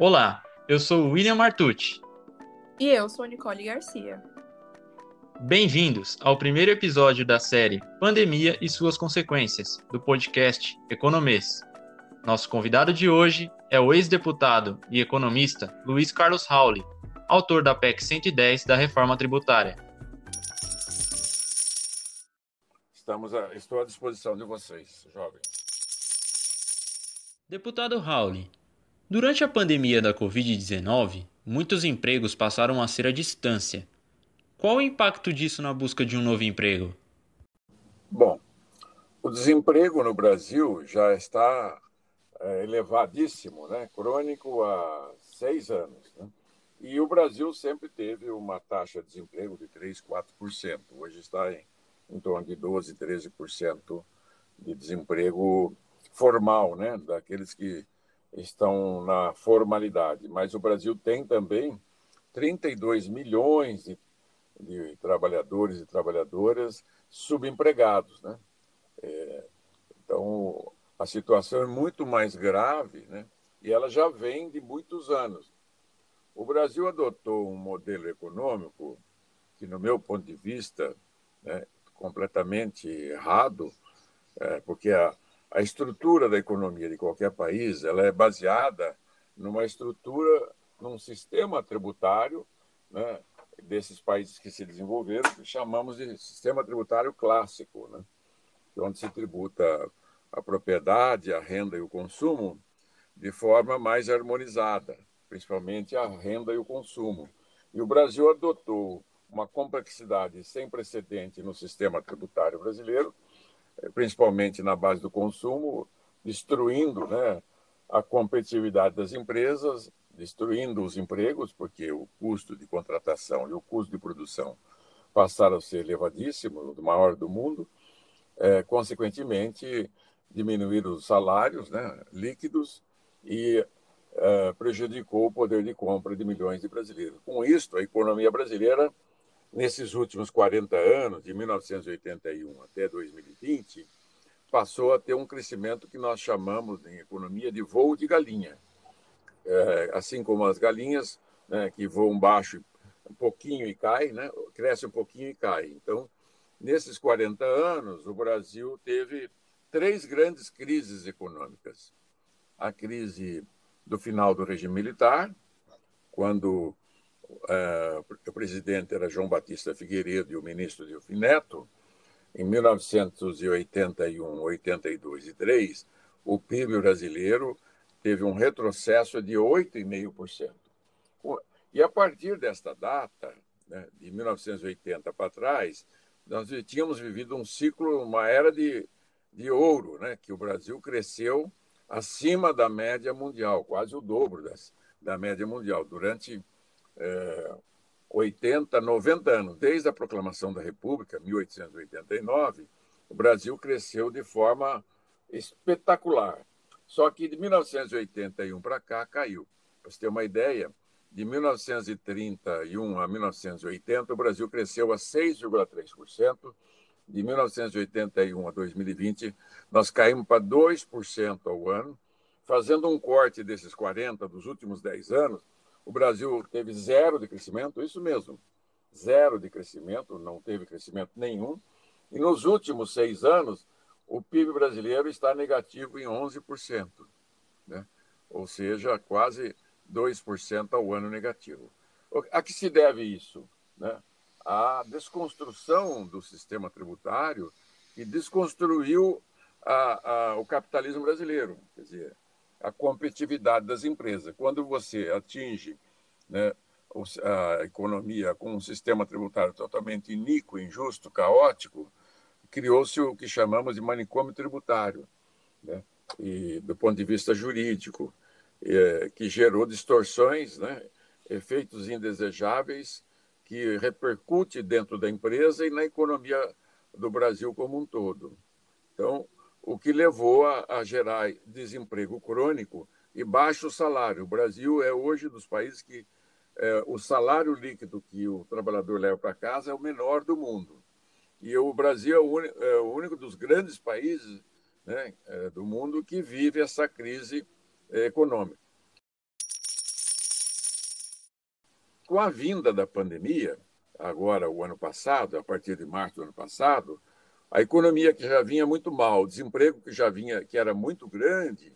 Olá, eu sou o William Martucci. E eu sou Nicole Garcia. Bem-vindos ao primeiro episódio da série Pandemia e suas consequências, do podcast Economês. Nosso convidado de hoje é o ex-deputado e economista Luiz Carlos Rauli, autor da PEC 110 da reforma tributária. Estamos a, estou à disposição de vocês, jovens. Deputado Rauli, Durante a pandemia da Covid-19, muitos empregos passaram a ser à distância. Qual o impacto disso na busca de um novo emprego? Bom, o desemprego no Brasil já está é, elevadíssimo, né? crônico há seis anos. Né? E o Brasil sempre teve uma taxa de desemprego de 3%, 4%. Hoje está em, em torno de 12%, 13% de desemprego formal, né? daqueles que estão na formalidade, mas o Brasil tem também 32 milhões de, de trabalhadores e trabalhadoras subempregados. Né? É, então, a situação é muito mais grave né? e ela já vem de muitos anos. O Brasil adotou um modelo econômico que, no meu ponto de vista, é completamente errado, é, porque a, a estrutura da economia de qualquer país ela é baseada numa estrutura, num sistema tributário né, desses países que se desenvolveram, que chamamos de sistema tributário clássico, né, onde se tributa a propriedade, a renda e o consumo de forma mais harmonizada, principalmente a renda e o consumo. E o Brasil adotou uma complexidade sem precedente no sistema tributário brasileiro, principalmente na base do consumo, destruindo né, a competitividade das empresas, destruindo os empregos, porque o custo de contratação e o custo de produção passaram a ser elevadíssimos, o maior do mundo, é, consequentemente diminuir os salários né, líquidos e é, prejudicou o poder de compra de milhões de brasileiros. Com isso, a economia brasileira nesses últimos 40 anos, de 1981 até 2020, passou a ter um crescimento que nós chamamos em economia de voo de galinha. É, assim como as galinhas né, que voam baixo um pouquinho e caem, né, cresce um pouquinho e cai. Então, nesses 40 anos, o Brasil teve três grandes crises econômicas. A crise do final do regime militar, quando o presidente era João Batista Figueiredo e o ministro Delfim Neto, em 1981, 82 e 3, o PIB brasileiro teve um retrocesso de 8,5%. E a partir desta data, né, de 1980 para trás, nós tínhamos vivido um ciclo, uma era de, de ouro, né, que o Brasil cresceu acima da média mundial, quase o dobro das, da média mundial, durante é, 80, 90 anos, desde a proclamação da República, 1889, o Brasil cresceu de forma espetacular. Só que de 1981 para cá caiu. Para você ter uma ideia, de 1931 a 1980, o Brasil cresceu a 6,3%. De 1981 a 2020, nós caímos para 2% ao ano, fazendo um corte desses 40 dos últimos 10 anos, o Brasil teve zero de crescimento, isso mesmo, zero de crescimento, não teve crescimento nenhum. E nos últimos seis anos, o PIB brasileiro está negativo em 11%, né? ou seja, quase 2% ao ano negativo. A que se deve isso? Né? A desconstrução do sistema tributário que desconstruiu a, a, o capitalismo brasileiro. Quer dizer, a competitividade das empresas. Quando você atinge né, a economia com um sistema tributário totalmente iníquo, injusto, caótico, criou-se o que chamamos de manicômio tributário, né, e do ponto de vista jurídico, é, que gerou distorções, né, efeitos indesejáveis que repercute dentro da empresa e na economia do Brasil como um todo. Então, o que levou a, a gerar desemprego crônico e baixo salário. O Brasil é hoje dos países que é, o salário líquido que o trabalhador leva para casa é o menor do mundo. E o Brasil é o, único, é o único dos grandes países né, é, do mundo que vive essa crise é, econômica. com a vinda da pandemia, agora o ano passado, a partir de março do ano passado, a economia que já vinha muito mal, o desemprego que já vinha, que era muito grande,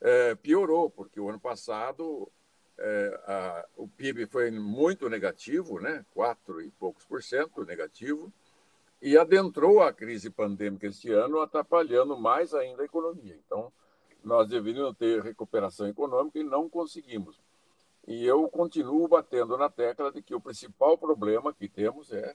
é, piorou, porque o ano passado é, a, o PIB foi muito negativo, né? quatro e poucos por cento negativo, e adentrou a crise pandêmica este ano, atrapalhando mais ainda a economia. Então, nós deveríamos ter recuperação econômica e não conseguimos. E eu continuo batendo na tecla de que o principal problema que temos é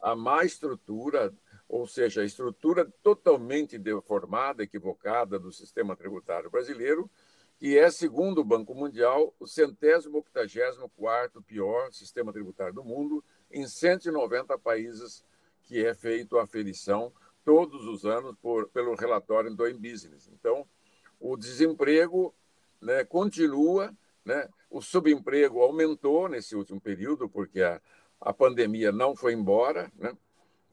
a má estrutura, ou seja, a estrutura totalmente deformada, equivocada do sistema tributário brasileiro, que é, segundo o Banco Mundial, o centésimo octagésimo quarto pior sistema tributário do mundo, em 190 países que é feito a aferição todos os anos por, pelo relatório Doing Business. Então, o desemprego né, continua, né, o subemprego aumentou nesse último período, porque a, a pandemia não foi embora, né,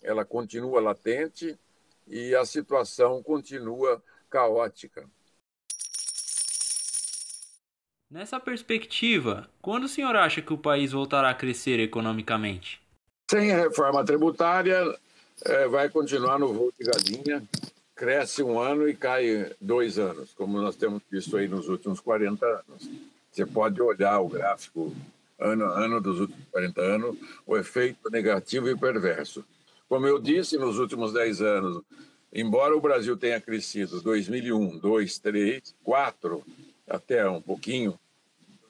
ela continua latente e a situação continua caótica. Nessa perspectiva, quando o senhor acha que o país voltará a crescer economicamente? Sem a reforma tributária, é, vai continuar no voo de galinha, cresce um ano e cai dois anos, como nós temos visto aí nos últimos 40 anos. Você pode olhar o gráfico ano a ano dos últimos 40 anos, o efeito negativo e perverso. Como eu disse, nos últimos 10 anos, embora o Brasil tenha crescido 2001, 2, 3, 4, até um pouquinho,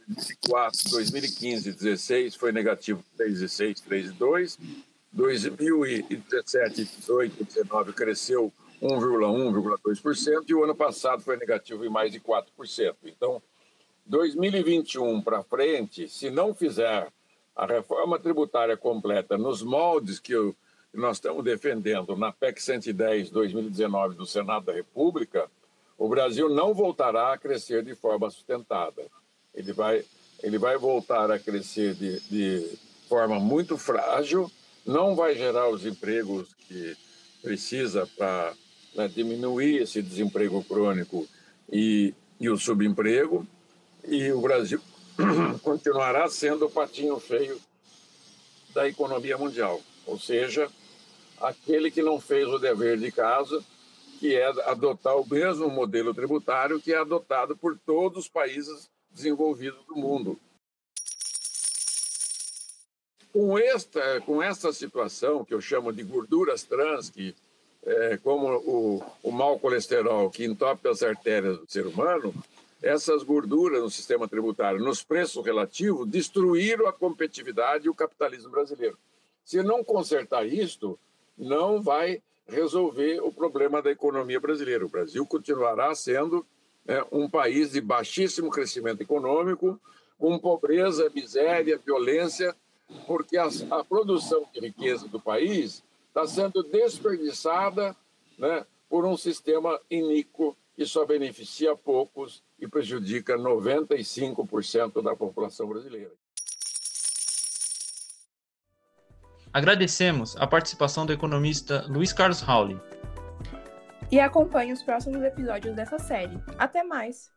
2004, 2015, 16 foi negativo 3,6, 3,2. 2017, 18, 19 cresceu 1,1, 1,2% e o ano passado foi negativo em mais de 4%. Então, 2021 para frente, se não fizer a reforma tributária completa nos moldes que, eu, nós estamos defendendo na PEC 110 2019 do Senado da República, o Brasil não voltará a crescer de forma sustentada. Ele vai, ele vai voltar a crescer de, de forma muito frágil, não vai gerar os empregos que precisa para né, diminuir esse desemprego crônico e, e o subemprego, e o Brasil continuará sendo o patinho feio da economia mundial, ou seja, aquele que não fez o dever de casa que é adotar o mesmo modelo tributário que é adotado por todos os países desenvolvidos do mundo. Com esta, com esta situação, que eu chamo de gorduras trans, que é, como o, o mau colesterol que entope as artérias do ser humano, essas gorduras no sistema tributário, nos preços relativos, destruíram a competitividade e o capitalismo brasileiro. Se não consertar isto, não vai resolver o problema da economia brasileira. O Brasil continuará sendo é, um país de baixíssimo crescimento econômico, com pobreza, miséria, violência, porque a, a produção de riqueza do país está sendo desperdiçada né, por um sistema iníquo que só beneficia poucos e prejudica 95% da população brasileira. Agradecemos a participação do economista Luiz Carlos Rauli. E acompanhe os próximos episódios dessa série. Até mais!